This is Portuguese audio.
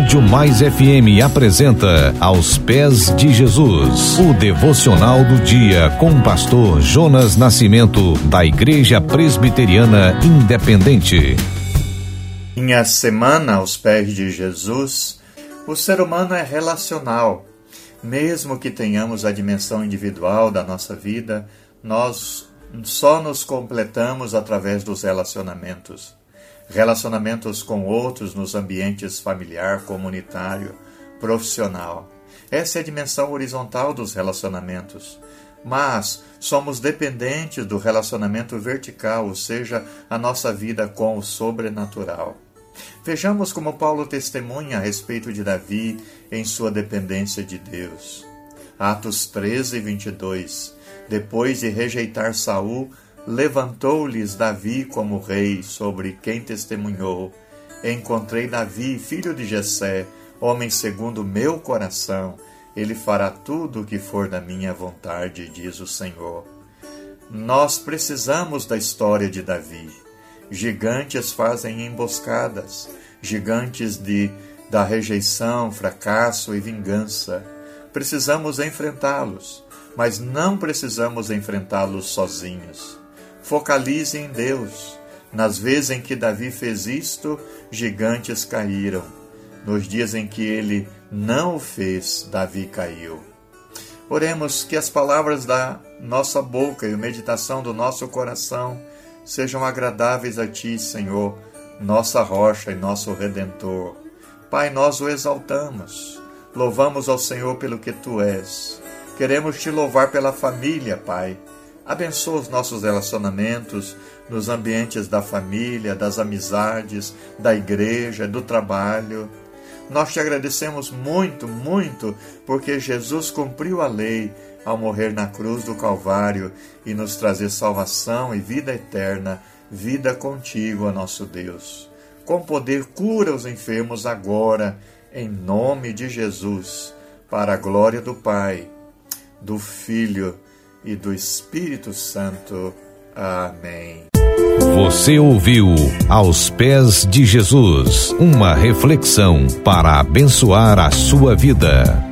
Rádio Mais FM apresenta Aos Pés de Jesus, o devocional do dia com o pastor Jonas Nascimento, da Igreja Presbiteriana Independente. Minha semana aos pés de Jesus, o ser humano é relacional. Mesmo que tenhamos a dimensão individual da nossa vida, nós só nos completamos através dos relacionamentos relacionamentos com outros nos ambientes familiar, comunitário, profissional. Essa é a dimensão horizontal dos relacionamentos. Mas somos dependentes do relacionamento vertical, ou seja, a nossa vida com o sobrenatural. Vejamos como Paulo testemunha a respeito de Davi em sua dependência de Deus. Atos 13, 22. Depois de rejeitar Saul, levantou-lhes Davi como rei, sobre quem testemunhou: Encontrei Davi, filho de Jessé, homem segundo meu coração. Ele fará tudo o que for da minha vontade, diz o Senhor. Nós precisamos da história de Davi. Gigantes fazem emboscadas, gigantes de da rejeição, fracasso e vingança. Precisamos enfrentá-los, mas não precisamos enfrentá-los sozinhos. Focalize em Deus. Nas vezes em que Davi fez isto, gigantes caíram. Nos dias em que ele não o fez, Davi caiu. Oremos que as palavras da nossa boca e a meditação do nosso coração sejam agradáveis a Ti, Senhor, nossa rocha e nosso redentor. Pai, nós o exaltamos. Louvamos ao Senhor pelo que Tu és. Queremos Te louvar pela família, Pai Abençoa os nossos relacionamentos nos ambientes da família, das amizades, da igreja, do trabalho. Nós te agradecemos muito, muito, porque Jesus cumpriu a lei ao morrer na cruz do Calvário e nos trazer salvação e vida eterna, vida contigo, ó nosso Deus. Com poder, cura os enfermos agora, em nome de Jesus, para a glória do Pai, do Filho e do Espírito Santo. Amém. Você ouviu Aos Pés de Jesus uma reflexão para abençoar a sua vida.